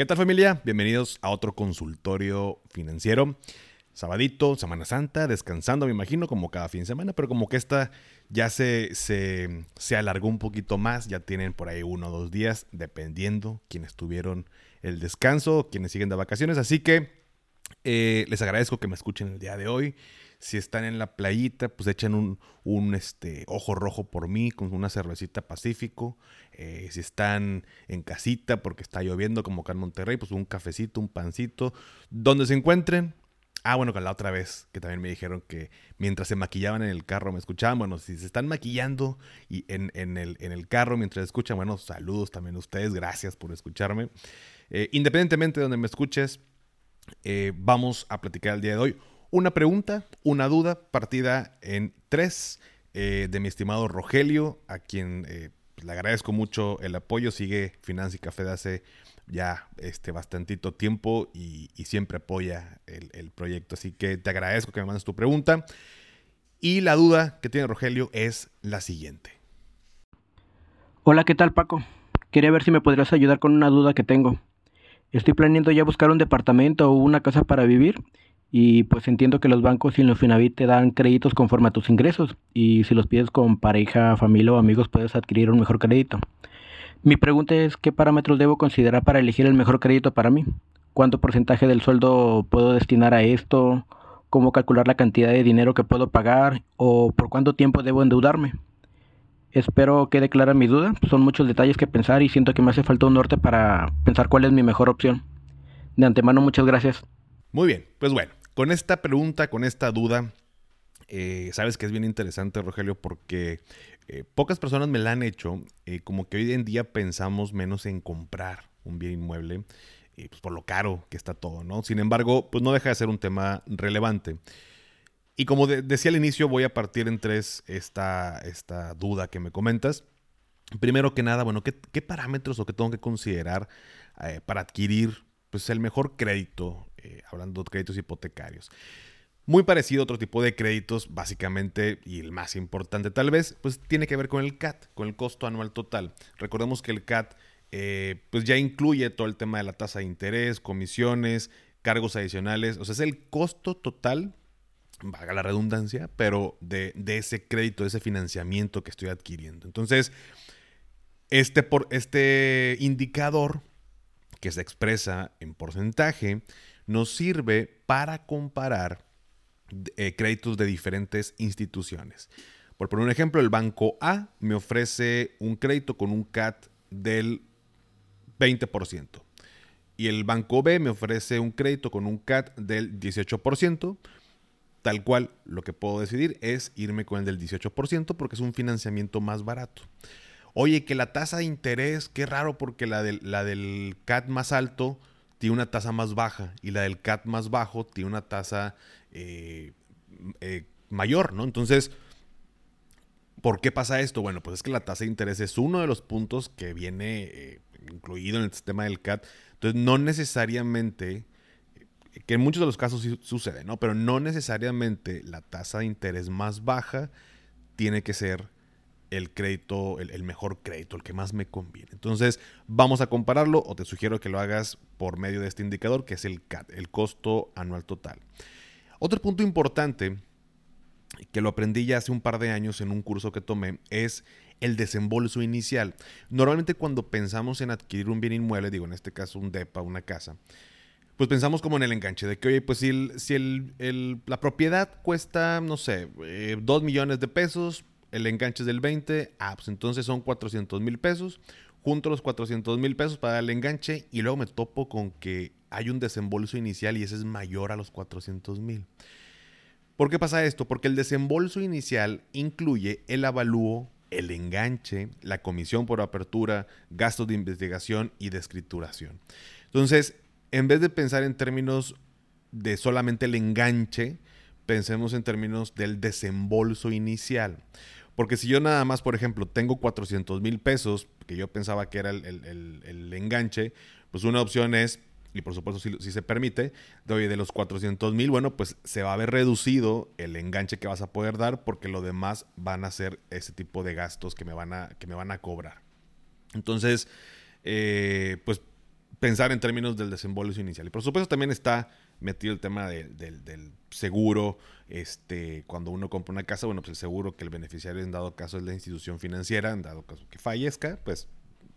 ¿Qué tal familia? Bienvenidos a otro consultorio financiero. Sabadito, Semana Santa, descansando me imagino como cada fin de semana, pero como que esta ya se, se, alargó un poquito más, ya tienen por ahí uno o dos días, dependiendo quienes tuvieron el descanso, quienes siguen de vacaciones. Así que eh, les agradezco que me escuchen el día de hoy. Si están en la playita, pues echen un, un este, ojo rojo por mí con una cervecita Pacífico. Eh, si están en casita porque está lloviendo como acá en Monterrey, pues un cafecito, un pancito. Donde se encuentren. Ah, bueno, con la otra vez que también me dijeron que mientras se maquillaban en el carro me escuchaban. Bueno, si se están maquillando y en, el, en el, carro mientras escuchan, bueno, saludos también a ustedes. Gracias por escucharme. Eh, independientemente de donde me escuches, eh, vamos a platicar el día de hoy una pregunta, una duda, partida en tres eh, de mi estimado Rogelio, a quien eh, pues, le agradezco mucho el apoyo. Sigue Finanza y Café de hace ya este, bastantito tiempo y, siempre apoya el, proyecto. Así que te agradezco que me mandes tu pregunta. Y la duda que tiene Rogelio es la siguiente. Hola, ¿qué tal Paco? Quería ver si me podrías ayudar con una duda que tengo. Estoy planeando ya buscar un departamento o una casa para vivir y pues entiendo que los bancos y los Finavit te dan créditos conforme a tus ingresos y si los pides con pareja, familia o amigos puedes adquirir un mejor crédito. Mi pregunta es qué parámetros debo considerar para elegir el mejor crédito para mí. ¿Cuánto porcentaje del sueldo puedo destinar a esto? ¿Cómo calcular la cantidad de dinero que puedo pagar? ¿O por cuánto tiempo debo endeudarme? Espero quede clara mi duda. Son muchos detalles que pensar y siento que me hace falta un norte para pensar cuál es mi mejor opción. De antemano, muchas gracias. Muy bien, pues bueno, con esta pregunta, con esta duda, eh, sabes que es bien interesante, Rogelio, porque eh, pocas personas me la han hecho, eh, como que hoy en día pensamos menos en comprar un bien inmueble, pues por lo caro que está todo, ¿no? Sin embargo, pues no deja de ser un tema relevante. Y como decía al inicio, voy a partir en tres esta, esta duda que me comentas. Primero que nada, bueno, ¿qué, parámetros o qué tengo que considerar para adquirir pues, el mejor crédito eh, hablando de créditos hipotecarios. Muy parecido a otro tipo de créditos, básicamente, y el más importante tal vez, pues tiene que ver con el CAT, con el costo anual total. Recordemos que el CAT eh, pues ya incluye todo el tema de la tasa de interés, comisiones, cargos adicionales, o sea, es el costo total, vaga la redundancia, pero de, de ese crédito, de ese financiamiento que estoy adquiriendo. Entonces, este, por, este indicador que se expresa en porcentaje, nos sirve para comparar eh, créditos de diferentes instituciones. Por poner un ejemplo, el banco A me ofrece un crédito con un CAT del 20% y el banco B me ofrece un crédito con un CAT del 18%. Tal cual, lo que puedo decidir es irme con el del 18% porque es un financiamiento más barato. Oye, que la tasa de interés, qué raro porque la del, la del CAT más alto tiene una tasa más baja y la del CAT más bajo tiene una tasa eh, eh, mayor, ¿no? Entonces, ¿por qué pasa esto? Bueno, pues es que la tasa de interés es uno de los puntos que viene eh, incluido en el sistema del CAT. Entonces, no necesariamente, que en muchos de los casos sucede, ¿no? Pero no necesariamente la tasa de interés más baja tiene que ser el crédito, el, mejor crédito, el que más me conviene. Entonces, vamos a compararlo o te sugiero que lo hagas por medio de este indicador que es el CAT, el costo anual total. Otro punto importante que lo aprendí ya hace un par de años en un curso que tomé es el desembolso inicial. Normalmente cuando pensamos en adquirir un bien inmueble, digo en este caso un DEPA, una casa, pues pensamos como en el enganche, de que, oye, pues si, si el, la propiedad cuesta, no sé, 2 eh, millones de pesos, el enganche es del 20, ah, pues entonces son 400 mil pesos. Junto los 400 mil pesos para el enganche y luego me topo con que hay un desembolso inicial y ese es mayor a los 400 mil. ¿Por qué pasa esto? Porque el desembolso inicial incluye el avalúo, el enganche, la comisión por apertura, gastos de investigación y de escrituración. Entonces, en vez de pensar en términos de solamente el enganche, pensemos en términos del desembolso inicial. Porque si yo nada más, por ejemplo, tengo 400 mil pesos, que yo pensaba que era el, enganche, pues una opción es, y por supuesto si, se permite, de, de los 400 mil, bueno, pues se va a ver reducido el enganche que vas a poder dar porque lo demás van a ser ese tipo de gastos que me van a, que me van a cobrar. Entonces, eh, pues pensar en términos del desembolso inicial. Y por supuesto también está metido el tema del seguro. Este, cuando uno compra una casa, bueno, pues el seguro que el beneficiario en dado caso es la institución financiera, en dado caso que fallezca, pues,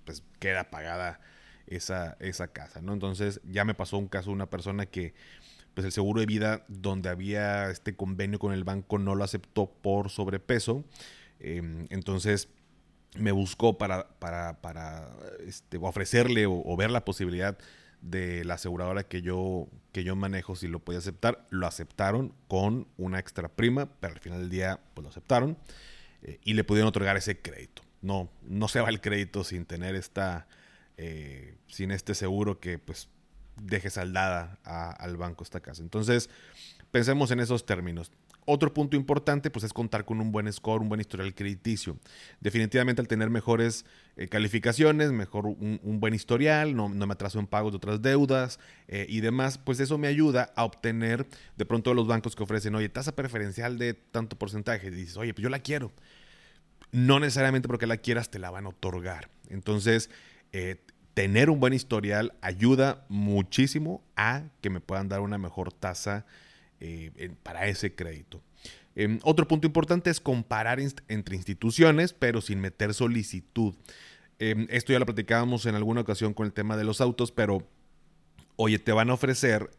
pues queda pagada esa, esa casa, ¿no? Entonces ya me pasó un caso de una persona que pues el seguro de vida donde había este convenio con el banco no lo aceptó por sobrepeso. Em, entonces me buscó para, para, para este, ofrecerle o, ver la posibilidad de la aseguradora que yo, que yo manejo si lo podía aceptar. Lo aceptaron con una extra prima, pero al final del día pues lo aceptaron eh, y le pudieron otorgar ese crédito. No, no se va el crédito sin tener esta, eh, sin este seguro que pues deje saldada al banco esta casa. Entonces, pensemos en esos términos. Otro punto importante pues es contar con un buen score, un buen historial crediticio. Definitivamente al tener mejores eh, calificaciones, mejor un, buen historial, no, me atraso en pagos de otras deudas eh, y demás, pues eso me ayuda a obtener de pronto los bancos que ofrecen, oye, tasa preferencial de tanto porcentaje. Y dices, oye, pues yo la quiero. No necesariamente porque la quieras te la van a otorgar. Entonces, eh, tener un buen historial ayuda muchísimo a que me puedan dar una mejor tasa eh, para ese crédito. Em, otro punto importante es comparar entre instituciones, pero sin meter solicitud. Em, esto ya lo platicábamos en alguna ocasión con el tema de los autos, pero oye, te van a ofrecer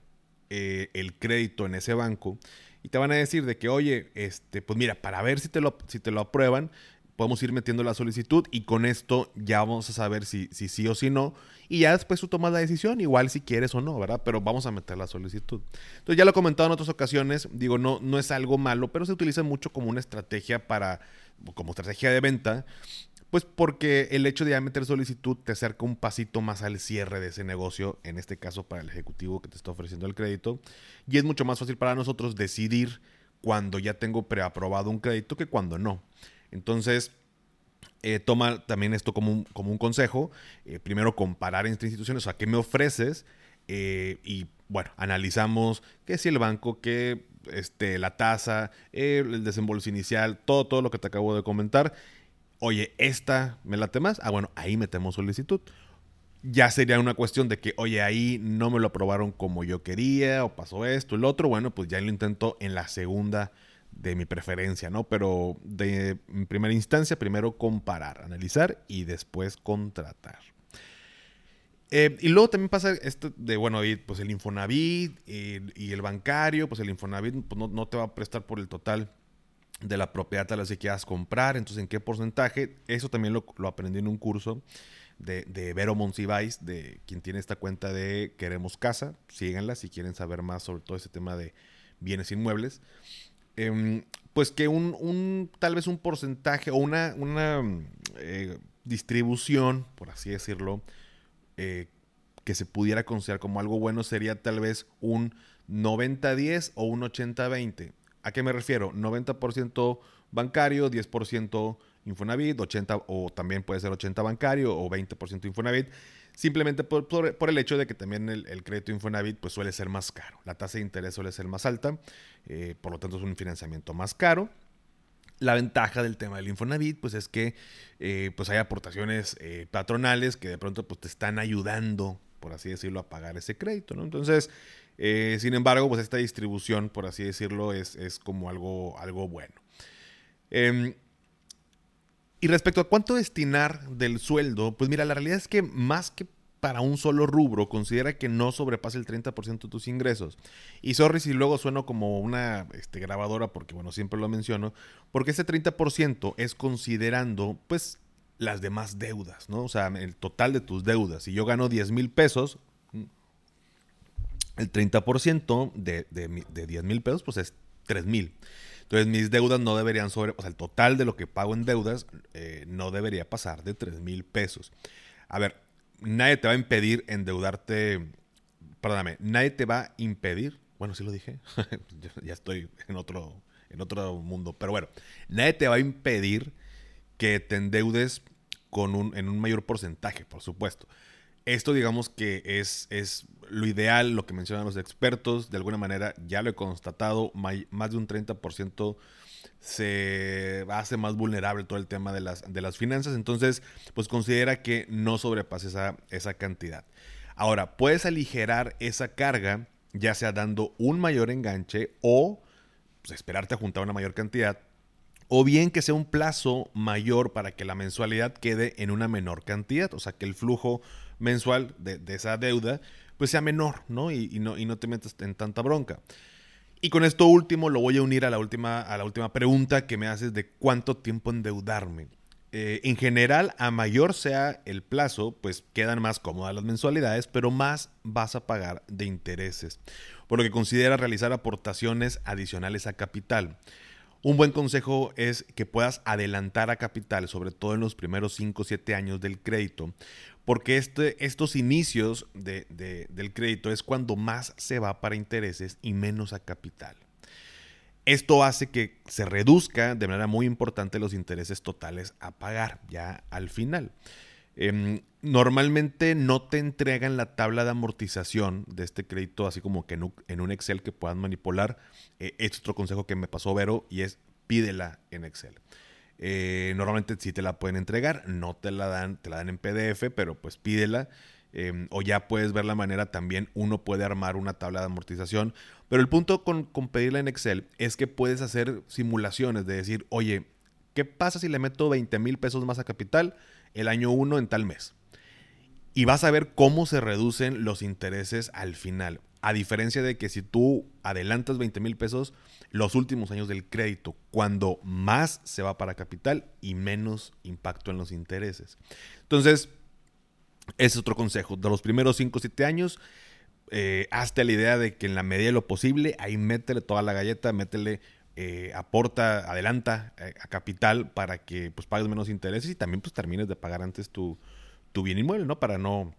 eh, el crédito en ese banco y te van a decir de que, oye, este, pues mira, para ver si te lo, si te lo aprueban, podemos ir metiendo la solicitud y con esto ya vamos a saber si, si sí o si no. Y ya después tú tomas la decisión, igual si quieres o no, ¿verdad? Pero vamos a meter la solicitud. Entonces ya lo he comentado en otras ocasiones, digo, no, no es algo malo, pero se utiliza mucho como una estrategia para, como estrategia de venta, pues porque el hecho de ya meter solicitud te acerca un pasito más al cierre de ese negocio, en este caso para el ejecutivo que te está ofreciendo el crédito. Y es mucho más fácil para nosotros decidir cuando ya tengo preaprobado un crédito que cuando no. Entonces, eh, toma también esto como un, consejo. Eh, primero, comparar entre instituciones, o sea, ¿qué me ofreces? Eh, y bueno, analizamos qué si el banco, qué este, la tasa, el desembolso inicial, todo, todo lo que te acabo de comentar. Oye, esta me late más. Ah, bueno, ahí metemos solicitud. Ya sería una cuestión de que, oye, ahí no me lo aprobaron como yo quería, o pasó esto, el otro. Bueno, pues ya lo intento en la segunda de mi preferencia, ¿no? Pero de en primera instancia, primero comparar, analizar y después contratar. Eh, y luego también pasa esto de, bueno, pues el Infonavit y, el bancario, pues el Infonavit pues no, te va a prestar por el total de la propiedad a la que quieras comprar, entonces en qué porcentaje, eso también lo, aprendí en un curso de, Vero Monsiváis, de quien tiene esta cuenta de Queremos Casa, síganla si quieren saber más sobre todo ese tema de bienes inmuebles. Em, pues que un, tal vez un porcentaje o una, una eh, distribución, por así decirlo, eh, que se pudiera considerar como algo bueno sería tal vez un 90-10 o un 80-20. ¿A qué me refiero? 90% bancario, 10% Infonavit, 80 o también puede ser 80 bancario o 20% Infonavit simplemente por, el hecho de que también el, crédito Infonavit pues, suele ser más caro. La tasa de interés suele ser más alta, eh, por lo tanto es un financiamiento más caro. La ventaja del tema del Infonavit pues, es que eh, pues, hay aportaciones eh, patronales que de pronto pues, te están ayudando, por así decirlo, a pagar ese crédito. Entonces, sin embargo, pues esta distribución, por así decirlo, es, es como algo, algo bueno. Y respecto a cuánto destinar del sueldo, pues mira, la realidad es que más que para un solo rubro, considera que no sobrepase el 30% de tus ingresos. Y sorry si luego sueno como una este, grabadora, porque bueno, siempre lo menciono, porque ese 30% es considerando, pues, las demás deudas, ¿no? O sea, el total de tus deudas. Si yo gano 10 mil pesos, el 30% de, de, de 10 mil pesos, pues es 3 mil. Entonces mis deudas no deberían sobre, o sea, el total de lo que pago en deudas eh, no debería pasar de 3 mil pesos. A ver, nadie te va a impedir endeudarte, perdóname, nadie te va a impedir, bueno, sí lo dije, ya estoy en otro, en otro mundo, pero bueno, nadie te va a impedir que te endeudes con un, en un mayor porcentaje, por supuesto. Esto digamos que es, es lo ideal, lo que mencionan los expertos, de alguna manera ya lo he constatado, más de un 30% se hace más vulnerable todo el tema de las, de las finanzas, entonces pues considera que no sobrepase esa, esa cantidad. Ahora, puedes aligerar esa carga, ya sea dando un mayor enganche o pues, esperarte a juntar una mayor cantidad, o bien que sea un plazo mayor para que la mensualidad quede en una menor cantidad, o sea, que el flujo mensual de, esa deuda pues sea menor, ¿no? Y, ¿no? y no te metas en tanta bronca. Y con esto último lo voy a unir a la última, a la última pregunta que me haces de cuánto tiempo endeudarme. Eh, en general, a mayor sea el plazo, pues quedan más cómodas las mensualidades, pero más vas a pagar de intereses, por lo que considera realizar aportaciones adicionales a capital. Un buen consejo es que puedas adelantar a capital, sobre todo en los primeros 5 o 7 años del crédito, porque este, estos inicios del crédito es cuando más se va para intereses y menos a capital. Esto hace que se reduzca de manera muy importante los intereses totales a pagar ya al final. Em, normalmente no te entregan la tabla de amortización de este crédito así como que en un, Excel que puedan manipular. Eh, es otro consejo que me pasó Vero y es pídela en Excel. Eh, normalmente sí te la pueden entregar, no te la dan, te la dan en PDF, pero pues pídela. Em, o ya puedes ver la manera también, uno puede armar una tabla de amortización. Pero el punto con, con pedirla en Excel es que puedes hacer simulaciones de decir, oye, ¿qué pasa si le meto 20 mil pesos más a capital el año 1 en tal mes? Y vas a ver cómo se reducen los intereses al final. A diferencia de que si tú adelantas 20 mil pesos los últimos años del crédito, cuando más se va para capital y menos impacto en los intereses. Entonces, ese es otro consejo. De los primeros 5 o 7 años, eh, hazte la idea de que en la medida de lo posible, ahí métele toda la galleta, métele, eh, aporta, adelanta eh, a capital para que pues pagues menos intereses y también pues termines de pagar antes tu, tu bien inmueble, ¿no? Para no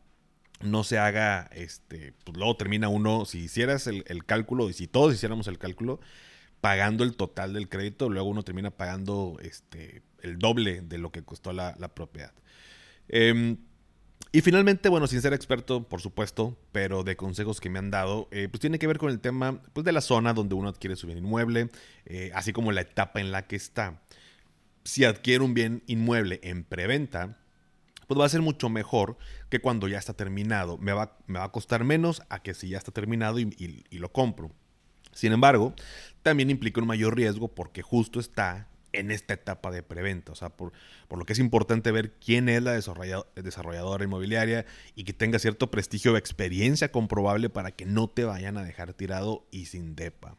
no se haga, este, pues luego termina uno, si hicieras el, cálculo, y si todos hiciéramos el cálculo, pagando el total del crédito, luego uno termina pagando este, el doble de lo que costó la, propiedad. Em, y finalmente, bueno, sin ser experto, por supuesto, pero de consejos que me han dado, eh, pues tiene que ver con el tema pues, de la zona donde uno adquiere su bien inmueble, eh, así como la etapa en la que está. Si adquiere un bien inmueble en preventa, pues va a ser mucho mejor que cuando ya está terminado. Me va, me va a costar menos a que si ya está terminado y, lo compro. Sin embargo, también implica un mayor riesgo porque justo está en esta etapa de preventa. O sea, por, por lo que es importante ver quién es la desarrolladora inmobiliaria y que tenga cierto prestigio o experiencia comprobable para que no te vayan a dejar tirado y sin DEPA.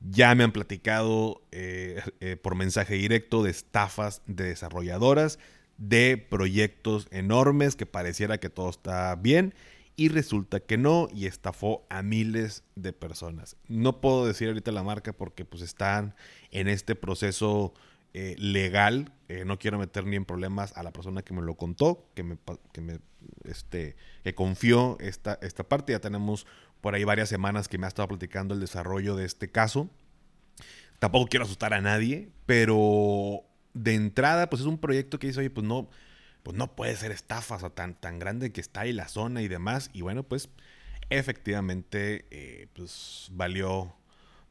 Ya me han platicado eh, eh, por mensaje directo de estafas de desarrolladoras de proyectos enormes que pareciera que todo está bien y resulta que no y estafó a miles de personas. No puedo decir ahorita la marca porque pues están en este proceso eh, legal. Eh, no quiero meter ni en problemas a la persona que me lo contó, que me, que me este, que confió esta, esta parte. Ya tenemos por ahí varias semanas que me ha estado platicando el desarrollo de este caso. Tampoco quiero asustar a nadie, pero de entrada, pues es un proyecto que dice, oye, pues no, pues no puede ser estafa, o sea, tan, tan grande que está ahí la zona y demás. Y bueno, pues efectivamente, eh, pues valió,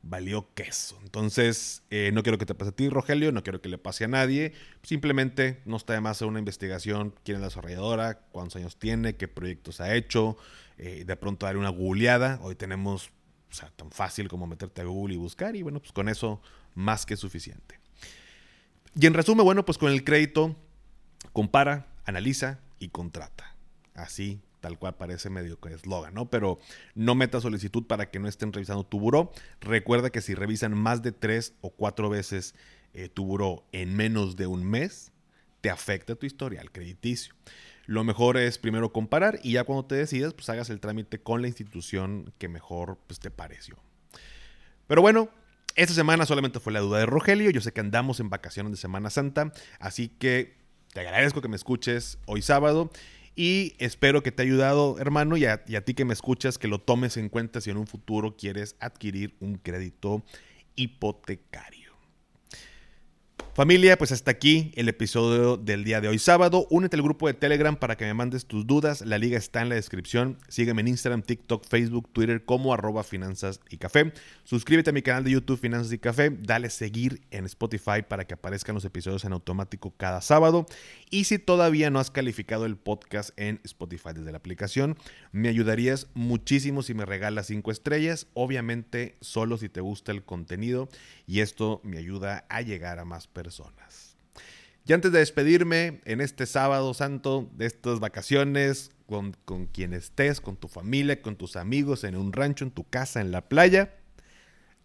valió queso. Entonces, eh, no quiero que te pase a ti, Rogelio, no quiero que le pase a nadie. Simplemente no está de más hacer una investigación, quién es la desarrolladora, cuántos años tiene, qué proyectos ha hecho, eh, de pronto dar una googleada. Hoy tenemos, o sea, tan fácil como meterte a Google y buscar y bueno, pues con eso más que suficiente. Y en resumen, bueno, pues con el crédito, compara, analiza y contrata. Así, tal cual parece medio que eslogan, ¿no? Pero no meta solicitud para que no estén revisando tu buró. Recuerda que si revisan más de tres o cuatro veces eh, tu buró en menos de un mes, te afecta tu historial crediticio. Lo mejor es primero comparar y ya cuando te decidas, pues hagas el trámite con la institución que mejor pues, te pareció. Pero bueno, esta semana solamente fue la duda de Rogelio. Yo sé que andamos en vacaciones de Semana Santa, así que te agradezco que me escuches hoy sábado. Y espero que te haya ayudado, hermano, y a, y a ti que me escuchas, que lo tomes en cuenta si en un futuro quieres adquirir un crédito hipotecario. Familia, pues hasta aquí el episodio del día de hoy sábado. Únete al grupo de Telegram para que me mandes tus dudas. La liga está en la descripción. Sígueme en Instagram, TikTok, Facebook, Twitter como arroba finanzas y café. Suscríbete a mi canal de YouTube Finanzas y Café. Dale seguir en Spotify para que aparezcan los episodios en automático cada sábado. Y si todavía no has calificado el podcast en Spotify desde la aplicación, me ayudarías muchísimo si me regalas 5 estrellas. Obviamente solo si te gusta el contenido. Y esto me ayuda a llegar a más personas personas. Y antes de despedirme en este sábado santo de estas vacaciones, con, con quien estés, con tu familia, con tus amigos, en un rancho, en tu casa, en la playa,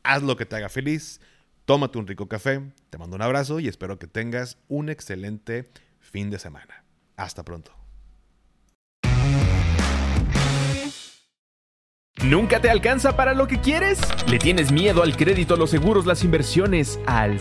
haz lo que te haga feliz, tómate un rico café, te mando un abrazo y espero que tengas un excelente fin de semana. Hasta pronto. ¿Nunca te alcanza para lo que quieres? ¿Le tienes miedo al crédito, los seguros, las inversiones, al